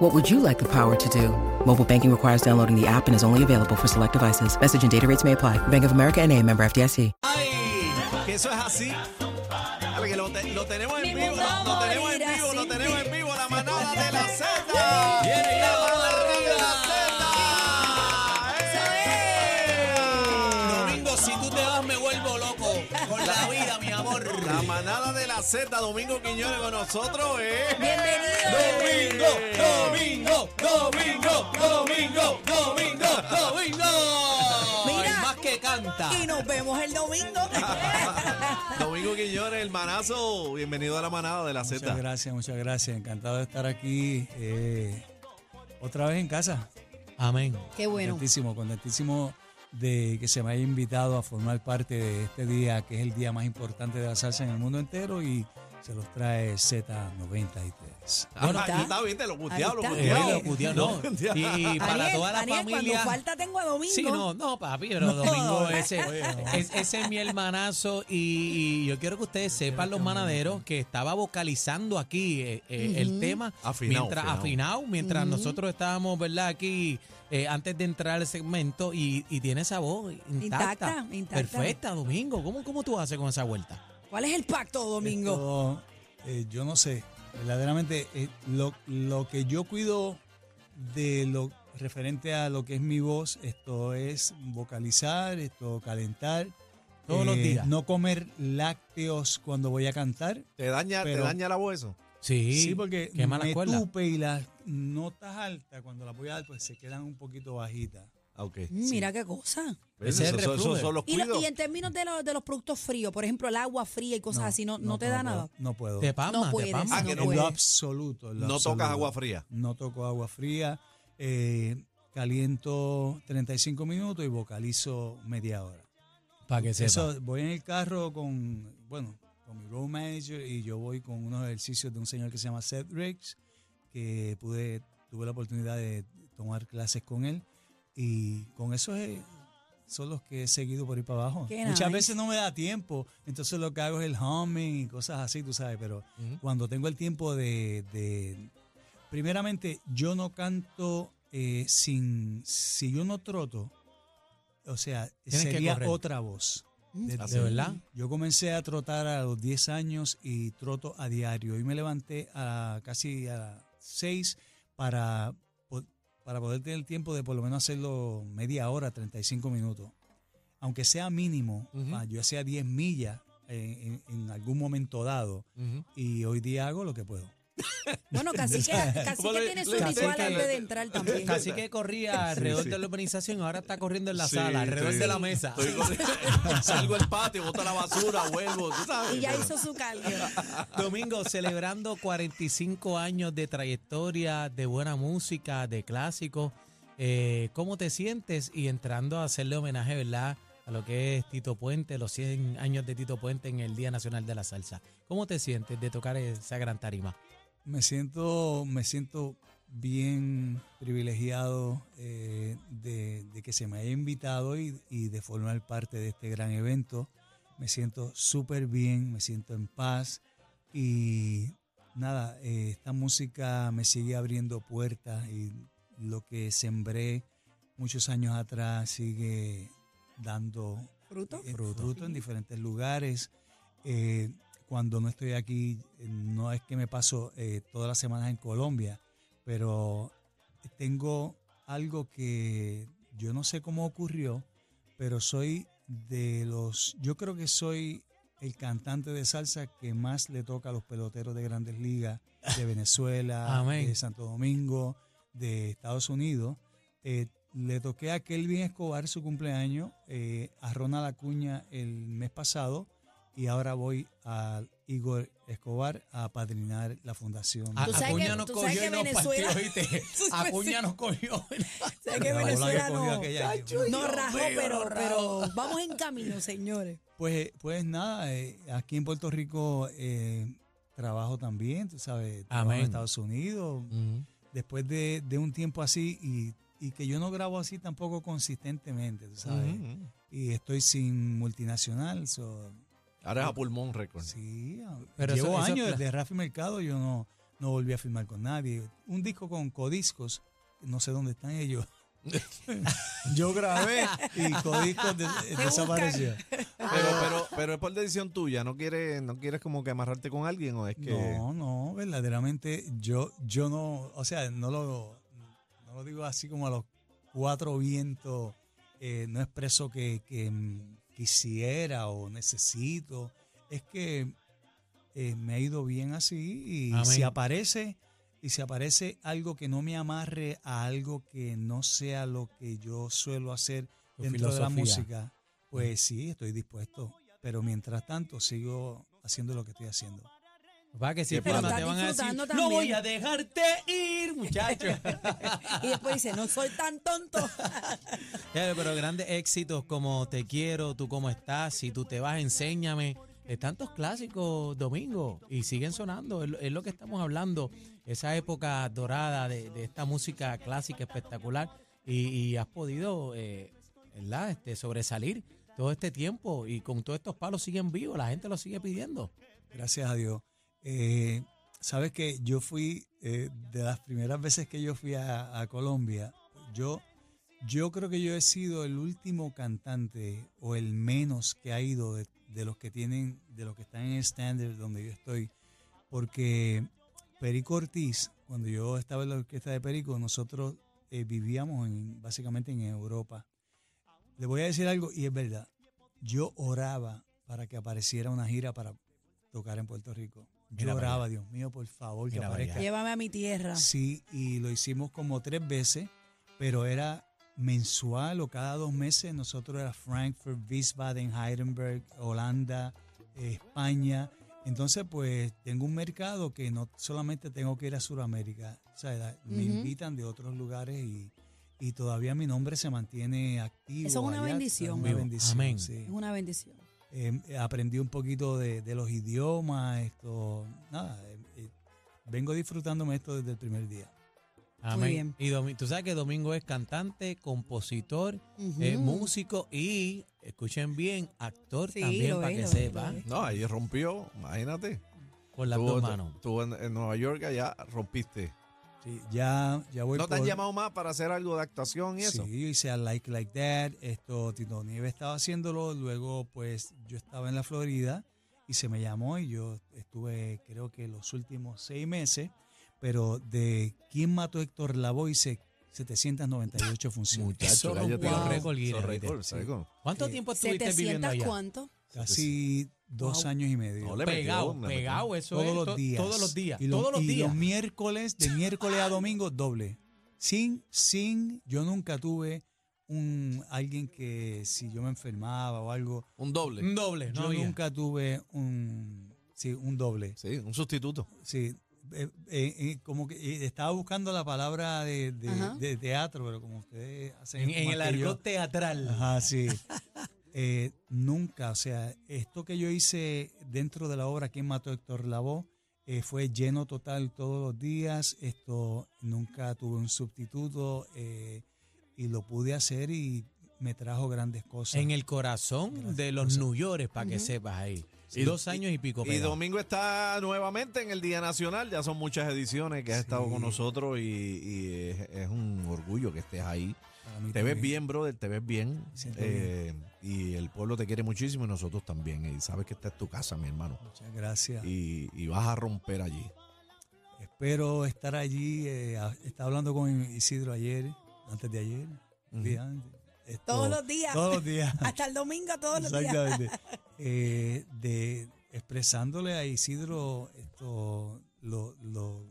What would you like the power to do? Mobile banking requires downloading the app and is only available for select devices. Message and data rates may apply. Bank of America and a member FDIC. ¡Ay! Que eso es así. Dale, que lo, te- lo tenemos en vivo, lo, lo tenemos en vivo, lo tenemos en vivo, la manada de la Z. Viene ya, la Z, Domingo Quiñones con nosotros, ¿eh? Domingo, domingo, domingo, domingo, domingo, domingo. Mira. Más que canta. Y nos vemos el domingo. Domingo Quiñones, el manazo. Bienvenido a la manada de la Muchas Z. gracias, muchas gracias. Encantado de estar aquí eh, otra vez en casa. Amén. Qué bueno. Contentísimo, contentísimo de que se me haya invitado a formar parte de este día, que es el día más importante de la salsa en el mundo entero y se los trae Z93. Ah, Ahí está. está, lo cuteado, lo está. Eh, cuteado. lo no. Y, y para Aniel, toda la Aniel, familia. Cuando falta tengo a domingo. Sí, no, no, papi, pero No. Domingo ese, es- ese es mi hermanazo y, y yo quiero que ustedes sepan los manaderos que estaba vocalizando aquí eh, eh, el tema Afinado, mientras afinado. afinado, mientras nosotros estábamos, ¿verdad? Aquí eh, antes de entrar al segmento y, y tiene esa voz intacta, Intacta, intacta. perfecta, Domingo. ¿Cómo, cómo tú haces con esa vuelta? ¿Cuál es el pacto, domingo? Esto, eh, yo no sé, verdaderamente eh, lo, lo que yo cuido de lo referente a lo que es mi voz, esto es vocalizar, esto calentar. eh, Todos los días. No comer lácteos cuando voy a cantar. ¿Te daña, Pero- ¿Te daña la voz eso? Sí, Sí, porque me tupe y las notas altas, cuando las voy a dar, pues se quedan un poquito bajitas. Ah, ok. Mm, Mira qué cosa. Ese es el Eso- eso- los Y, lo- y en términos de, los de los productos fríos, por ejemplo, el agua fría y cosas así, ¿no, no, te da puedo, nada? No puedo. Te pasma, No puedes, te. Ah, que en no lo absoluto. en lo No absoluto. tocas agua fría. No toco agua fría. eh, caliento 35 minutos y vocalizo media hora. Para que sepa. Eso, voy en el carro con, bueno, con mi road manager y yo voy con unos ejercicios de un señor que se llama Seth Riggs, que pude, tuve la oportunidad de tomar clases con él y con eso es- son los que he seguido por ir para abajo. Qué Muchas nice. veces no me da tiempo, entonces lo que hago es el humming y cosas así, tú sabes, pero cuando tengo el tiempo de, de- primeramente yo no canto eh, sin, si yo no troto, o sea, Tienes que sería otra voz. Desde- ¿De verdad? Yo comencé a trotar a los 10 años y troto a diario. Y me levanté a casi a las 6 para, para poder tener tiempo de por lo menos hacerlo media hora, 35 minutos. Aunque sea mínimo, yo hacía 10 millas en, algún momento dado y hoy día hago lo que puedo. Bueno, casi que, casi que tiene su ritual antes de entrar también. Casi que corría alrededor sí. de la urbanización, ahora está corriendo en la Sí, sala, alrededor de la mesa. Salgo al patio, boto la basura, vuelvo, tú sabes. Y ya hizo su cardio. Domingo, celebrando 45 años de trayectoria, de buena música, de clásicos. Eh, ¿Cómo te sientes? Y entrando a hacerle homenaje, ¿verdad? A lo que es Tito Puente, los 100 años de Tito Puente en el Día Nacional de la Salsa. ¿Cómo te sientes de tocar esa gran tarima? Me siento, me siento bien privilegiado eh, de, de que se me haya invitado y, y de formar parte de este gran evento. Me siento súper bien, me siento en paz y nada, eh, esta música me sigue abriendo puertas y lo que sembré muchos años atrás sigue dando ¿Fruto? eh, fruto en diferentes lugares. Eh, cuando no estoy aquí, no es que me paso eh, todas las semanas en Colombia, pero tengo algo que yo no sé cómo ocurrió, pero soy de los, yo creo que soy el cantante de salsa que más le toca a los peloteros de grandes ligas de Venezuela, Amén. de Santo Domingo, de Estados Unidos. Eh, le toqué a Kelvin Escobar su cumpleaños, eh, a Ronald Acuña el mes pasado y ahora voy a Igor Escobar a padrinar la fundación. A- sabes Acuña nos sabes cogió y nos Venezuela- partió, ¿viste? Acuña nos cogió. Sé que Venezuela no, aquella- no rajó, pero, pero vamos en camino, señores. Pues, pues nada, eh, aquí en Puerto Rico eh, trabajo también, tú sabes, trabajo en. Estados Unidos. Ujú. Después de, de un tiempo así y, y que yo no grabo así tampoco consistentemente, tú sabes. Ujú. Y estoy sin multinacional, so, Ahora es a pulmón récord. sí, ah, Pero llevo eso- años desde Rafi Mercado, yo no, no volví a firmar con nadie. Un disco con Codiscos, no sé dónde están ellos. yo grabé y Codiscos de- desapareció. Pero, pero, pero es por decisión tuya, ¿no quieres, no quieres como que amarrarte con alguien o es que... No, no, verdaderamente yo, yo no, o sea, no lo, no lo digo así como a los cuatro vientos, eh, no expreso que, que, mm, quisiera o necesito, es que eh, me ha ido bien así y Amén. si aparece y si aparece algo que no me amarre a algo que no sea lo que yo suelo hacer Tu dentro de la música, pues sí, estoy dispuesto. Pero mientras tanto sigo haciendo lo que estoy haciendo. Va que si Pero firma, te van a decir, disfrutando no también". voy a dejarte ir, muchachos. Y después dice, no soy tan tonto. Pero grandes éxitos como Te quiero, tú cómo estás, si tú te vas, enséñame. De tantos clásicos, Domingo, y siguen sonando, es, lo- es lo que estamos hablando, esa época dorada de, de esta música clásica espectacular, y, y has podido, eh, ¿verdad? Este, sobresalir todo este tiempo, y con todos estos palos siguen vivos, la gente lo sigue pidiendo. Gracias a Dios. Eh, Sabes que yo fui, eh, de las primeras veces que yo fui a, Colombia, yo, yo creo que yo he sido el último cantante o el menos que ha ido de, de los que tienen, de los que están en el standard donde yo estoy, porque Perico Ortiz, cuando yo estaba en la orquesta de Perico, nosotros eh, vivíamos en, básicamente en Europa. Le voy a decir algo y es verdad. Yo oraba para que apareciera una gira para tocar en Puerto Rico. Mira Yo para oraba, Dios mío, por favor, que para aparezca. allá. Llévame a mi tierra. Sí, y lo hicimos como tres veces, pero era mensual o cada dos meses. Nosotros era Frankfurt, Wiesbaden, Heidelberg, Holanda, eh, España. Entonces, pues tengo un mercado que no solamente tengo que ir a Sudamérica. O sea, la- me Ujú. invitan de otros lugares y, y todavía mi nombre se mantiene activo. Eso es una allá. bendición. Una Vivo. bendición, Amén. sí. Es una bendición. Eh, aprendí un poquito de, de los idiomas, esto, nada, eh, eh, vengo disfrutándome esto desde el primer día. Amén. bien. Y tú sabes que Domingo es cantante, compositor, eh, músico y, escuchen bien, actor Sí, también, para es, que sepa, es. No, ahí rompió, imagínate. con las Estuvo- dos manos. estuvo en, en Nueva York, allá rompiste. Sí, ya, ya voy ¿No te han llamado más para hacer algo de actuación y eso? Sí, yo hice a Like Like That, esto Tito Nieves estaba haciéndolo, luego pues yo estaba en la Florida y se me llamó y yo estuve creo que los últimos seis meses, pero de ¿Quién mató a Héctor Lavoe? hice 798 funciones. Rompió wow. récord. ¿Cuánto tiempo estuviste viviendo 700 allá? cuánto? Casi dos Wow. años y medio. No, Pegado, metió. pegado, eso todos es los to- días. todos los días, Y lo- todos los y días. los miércoles, de miércoles a domingo, doble. Sin, sin, yo nunca tuve un alguien que si yo me enfermaba o algo, Un doble. Un doble, no yo había. nunca tuve un, sí, un doble. Sí, un sustituto. Sí, eh, eh, eh, como que eh, estaba buscando la palabra de, de- teatro, pero como ustedes hacen En, el argot teatral. Ajá, sí. Eh, nunca, o sea, esto que yo hice dentro de la obra ¿Quién mató a Héctor Lavoe? eh, fue lleno total todos los días. Esto nunca tuve un sustituto eh, y lo pude hacer y me trajo grandes cosas. En el corazón de los cosas. New York, para que sepas ahí. Y- Dos años y pico. Y. Domingo está nuevamente en el Día Nacional. Ya son muchas ediciones que has Sí. estado con nosotros y, y es, es un orgullo que estés ahí. Te ves bien, brother, te ves bien. Siento Eh, y el pueblo te quiere muchísimo y nosotros también. Y sabes que esta es tu casa, mi hermano. Muchas gracias. Y, y vas a romper allí. Espero estar allí. eh, a- estaba hablando con Isidro ayer, antes de ayer. Día antes. Esto- Todos los días. Todos los días. Hasta el domingo, todos los días. Exactamente. Eh, de expresándole a Isidro esto, lo, lo,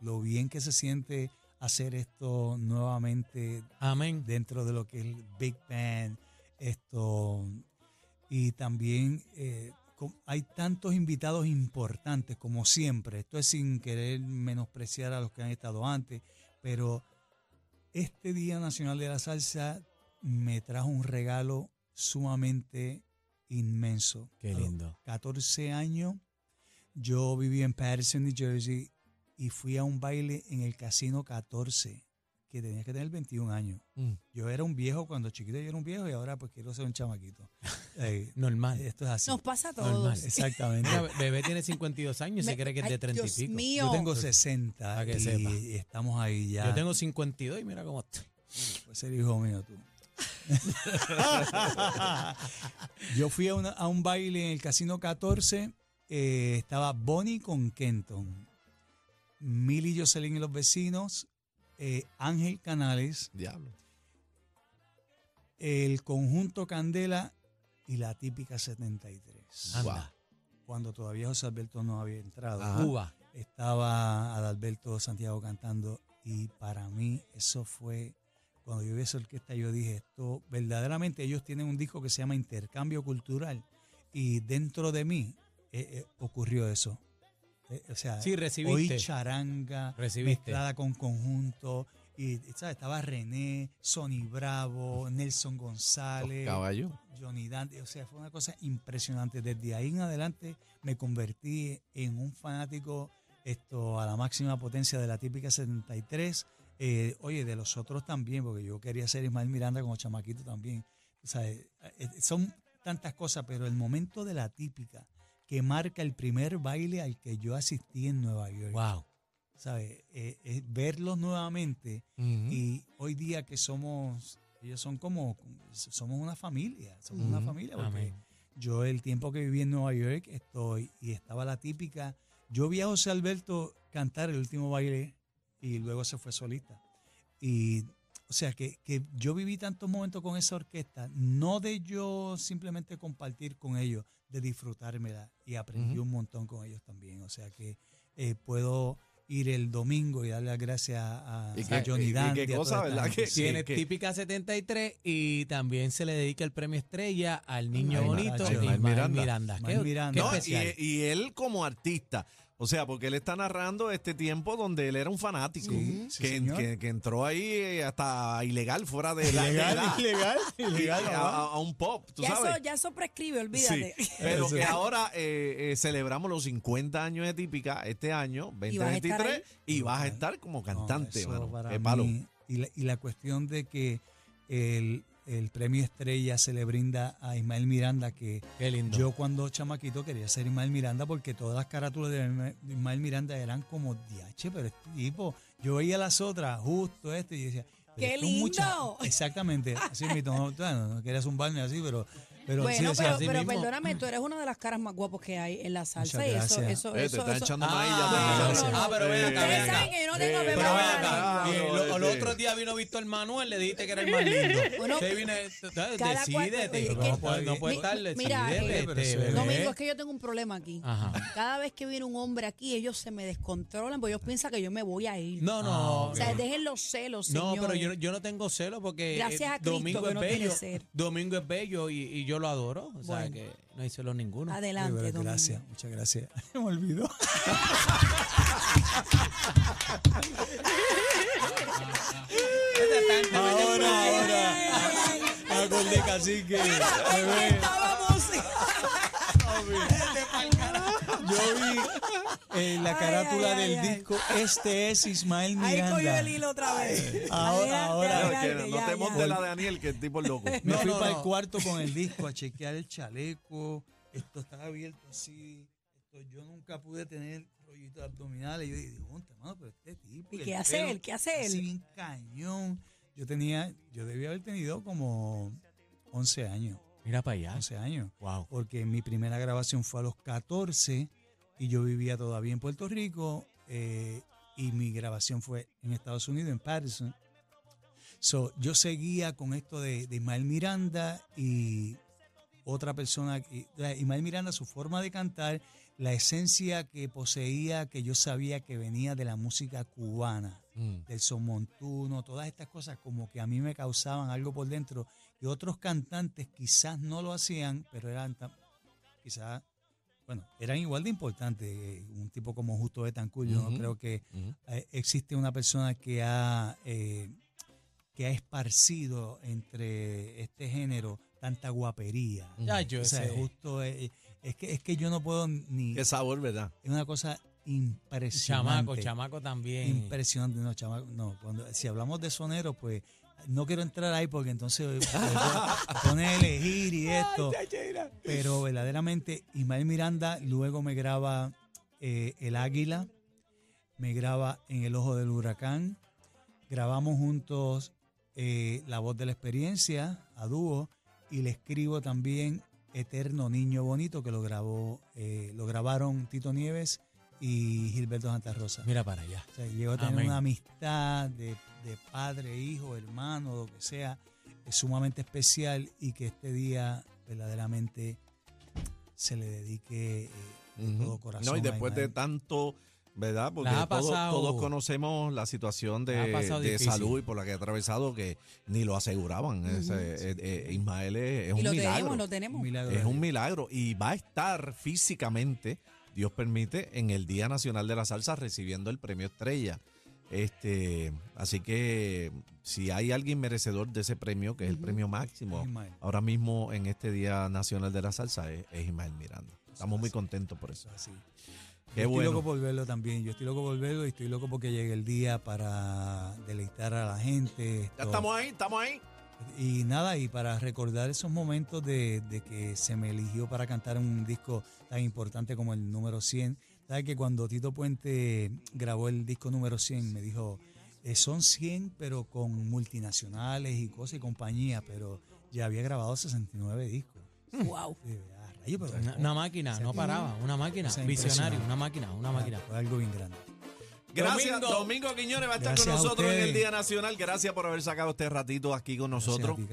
lo bien que se siente hacer esto nuevamente Amén. dentro de lo que es el Big Band, esto, y también eh, hay tantos invitados importantes como siempre. Esto es sin querer menospreciar a los que han estado antes, pero este Día Nacional de la Salsa me trajo un regalo sumamente inmenso. Qué lindo. 14 años, yo viví en Patterson, New Jersey, y fui a un baile en el Casino 14, que tenía que tener 21 años. Mm, Yo era un viejo cuando chiquito, yo era un viejo y ahora pues quiero ser un chamaquito. Eh, Normal. esto es así. Nos pasa a Normal. todos. Exactamente. Mira, bebé tiene 52 años y se cree que es de ay, 30 Dios y pico. mío. Yo tengo 60 Para que y sepa. estamos ahí ya. Yo tengo 52 y mira cómo estoy. Puedes ser hijo mío tú. Yo fui a, una- a un baile en el Casino 14. eh, estaba Bonnie con Kenton. Milly Jocelyn y los vecinos. Eh, Ángel Canales. Diablo. El conjunto Candela y la típica 73. Anda. Cuando todavía José Alberto no había entrado. Ajá. Cuba. estaba Adalberto Santiago cantando y para mí eso fue, cuando yo vi esa orquesta yo dije, esto verdaderamente ellos tienen un disco que se llama Intercambio Cultural y dentro de mí eh, eh, ocurrió eso. Eh, o sea, Sí, recibiste. oí charanga Recibiste. mezclada con conjunto y ¿sabes? estaba René, Sonny Bravo, Nelson González. Caballo. Johnny Dante, o sea, fue una cosa impresionante. Desde ahí en adelante me convertí en un fanático esto a la máxima potencia de la típica 73. Eh, oye, de los otros también, porque yo quería ser Ismael Miranda como chamaquito también. O sea, eh, son tantas cosas, pero el momento de la típica que marca el primer baile al que yo asistí en Nueva York, Wow. ¿sabes? Eh, eh, verlos nuevamente Ujú. y hoy día que somos, ellos son como, somos una familia, somos una Ujú. familia. Porque Amén. yo el tiempo que viví en Nueva York estoy y estaba la típica, yo vi a José Alberto cantar el último baile y luego se fue solista. Y o sea que, que yo viví tantos momentos con esa orquesta, no de yo simplemente compartir con ellos, de disfrutármela y aprendí Ujú. un montón con ellos también. O sea que eh, puedo ir el domingo y darle las gracias a, Y a qué- Johnny Dante. qué cosa, ¿verdad? Que- Tiene que- típica 73 y también se le dedica el premio estrella al niño Ay, bonito Ismael Miranda. Miranda. Qué, Miranda. qué No, y, y él como artista, o sea, porque él está narrando este tiempo donde él era un fanático, Sí, sí, que, señor. que- que entró ahí eh, hasta ilegal, fuera de la Ilegal, edad, ilegal, ilegal. a, ¿no? a- un pop, tú Ya sabes. eso, ya eso prescribe, Sí, olvídate. pero que ahora eh, eh, celebramos los 50 años de típica este año, Y vas a estar 2023, y vas a estar como No, cantante, eso mano. para mí- y, la, y la cuestión de que el, el premio estrella se le brinda a Ismael Miranda, que Qué lindo. yo cuando chamaquito quería ser Ismael Miranda porque todas las carátulas de Isma- de Ismael Miranda eran como diache, pero este tipo, yo veía las otras, justo este, y decía, ¡Qué mucha- lindo! Exactamente, así mismo, no, bueno, no quería zumbarme así, pero, pero sí bueno, pero, pero perdóname, tú eres una de las caras más guapas que hay en la salsa y eso, gracias. eso, Eh, te eso, eso- echando Ah, maíz ya, no, te no, gracias. no, Ah, pero ven acá, Ustedes ven acá. saben que yo no tengo Eh, bebé Pero ven acá, el otro día vino Víctor Manuel, le dijiste que era el más lindo. Bueno, Se decídete, no, puede, estar, mira, decídete, eh, eso es-. Domingo, que yo tengo un problema aquí. Ajá. Cada vez que viene un hombre aquí, ellos se me descontrolan porque ellos piensan que yo me voy a ir. No, no. O sea, dejen los celos, No, pero yo, yo no tengo celo porque Gracias eh, Domingo es bello. Domingo es bello y, y yo lo adoro. O sea Bueno. que no hay celo ninguno. Adelante, gracias, muchas gracias. Me olvidó. Ahora, ahora. Me acordé casi que. bebé, Estábamos. Yo vi en la carátula ay, del ay, ay. disco Este es Ismael Ahí cogió Miranda. el hilo otra vez. Ahora, ahora. No, que adelante, no ya, te montes la de Daniel, que el tipo es loco. Me No, fui no, para no. el cuarto con el disco a chequear el chaleco. Esto estaba abierto así. Esto, yo nunca pude tener rollitos abdominales. Y yo dije, "Jonte, mano, pero este tipo. ¿Y qué hace él? ¿Qué hace él? bien cañón. Yo tenía, yo debía haber tenido como 11 años. Mira para allá. 11 años. Wow. Porque mi primera grabación fue a los 14 y yo vivía todavía en Puerto Rico. eh, y mi grabación fue en Estados Unidos, en Patterson. So, yo seguía con esto de, de Ismael Miranda y otra persona, sea, Ismael Miranda, su forma de cantar, la esencia que poseía, que yo sabía que venía de la música cubana, Mm. del son montuno, todas estas cosas como que a mí me causaban algo por dentro y otros cantantes quizás no lo hacían, pero eran quizás bueno, eran igual de importantes. eh, Un tipo como Justo Betancourt, yo Ujú. no creo que eh, existe una persona que ha, eh, que ha esparcido entre este género tanta guapería. Ya, yo O sea, sé. justo es que es que yo no puedo ni Qué sabor, ¿verdad? es una cosa impresionante. Chamaco, chamaco también. Impresionante, no, chamaco, no. Cuando, si hablamos de sonero, pues no quiero entrar ahí porque entonces pone a elegir y esto. Pero verdaderamente Ismael Miranda luego me graba eh, El Águila, me graba En el Ojo del Huracán, grabamos juntos eh, La Voz de la Experiencia a dúo y le escribo también Eterno Niño Bonito que lo grabó, eh, lo grabaron Tito Nieves y Gilberto Santa Rosa. Mira para allá. O sea, llegó a tener Amén. una amistad de, de padre, hijo, hermano, lo que sea, es sumamente especial y que este día verdaderamente se le dedique eh, de todo corazón. No, y después de tanto, ¿verdad? Porque ha todos, pasado- todos conocemos la situación de, salud y por la que ha atravesado que ni lo aseguraban. Ese, eh, eh, Ismael es, es y un lo milagro. tenemos, lo tenemos. milagro Es un milagro y va a estar físicamente, Dios permite, en el Día Nacional de la Salsa recibiendo el premio Estrella. Este, así que si hay alguien merecedor de ese premio, que es el premio máximo, Ismael. ahora mismo en este Día Nacional de la Salsa es, es Ismael Miranda. Estamos muy contentos por eso. Así. Qué yo estoy bueno. loco por verlo también. Yo estoy loco por verlo y estoy loco porque llegue el día para deleitar a la gente. Ya esto- estamos ahí, estamos ahí. Y nada, y para recordar esos momentos de, de que se me eligió para cantar un disco tan importante como el número 100. ¿Sabes que cuando Tito Puente grabó el disco número 100 me dijo, eh, son 100 pero con multinacionales y cosas y compañías, pero ya había grabado 69 discos. Wow. Y yo, "Ah, rayo, pero Una, una máquina, no paraba. Una máquina. Visionario, una máquina, una máquina. Fue algo bien grande. Gracias, Domingo. Domingo, Quiñones va a estar Gracias con nosotros en el. Día Nacional. Gracias por haber sacado este ratito aquí con nosotros. ti.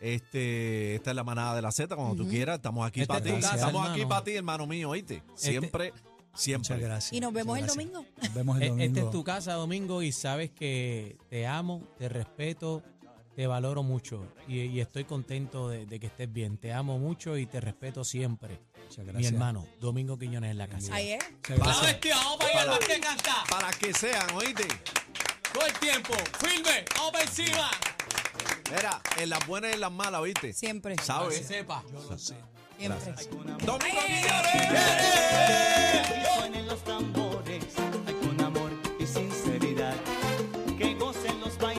Este, esta es la manada de la Z, cuando tú quieras, estamos aquí Este para ti. estamos aquí para ti, hermano mío, ¿oíste? Siempre, siempre. Muchas gracias. Y nos vemos el gracias. domingo. Nos vemos el E- domingo. Esta es tu casa, Domingo, y sabes que te amo, te respeto, te valoro mucho. Y, y estoy contento de, de que estés bien. Te amo mucho y te respeto siempre. Muchas Mi gracias. hermano, Domingo Quiñones en la casa. Ahí es. Muchas gracias. vamos para que canta. Para que sean, ¿oíste? Todo el tiempo, firme, vamos para encima. Mira, en las buenas y en las malas, ¿oíste? Siempre. Que ¿Sabes? sepa. Siempre. Domingo Quiñones. Suenen los tambores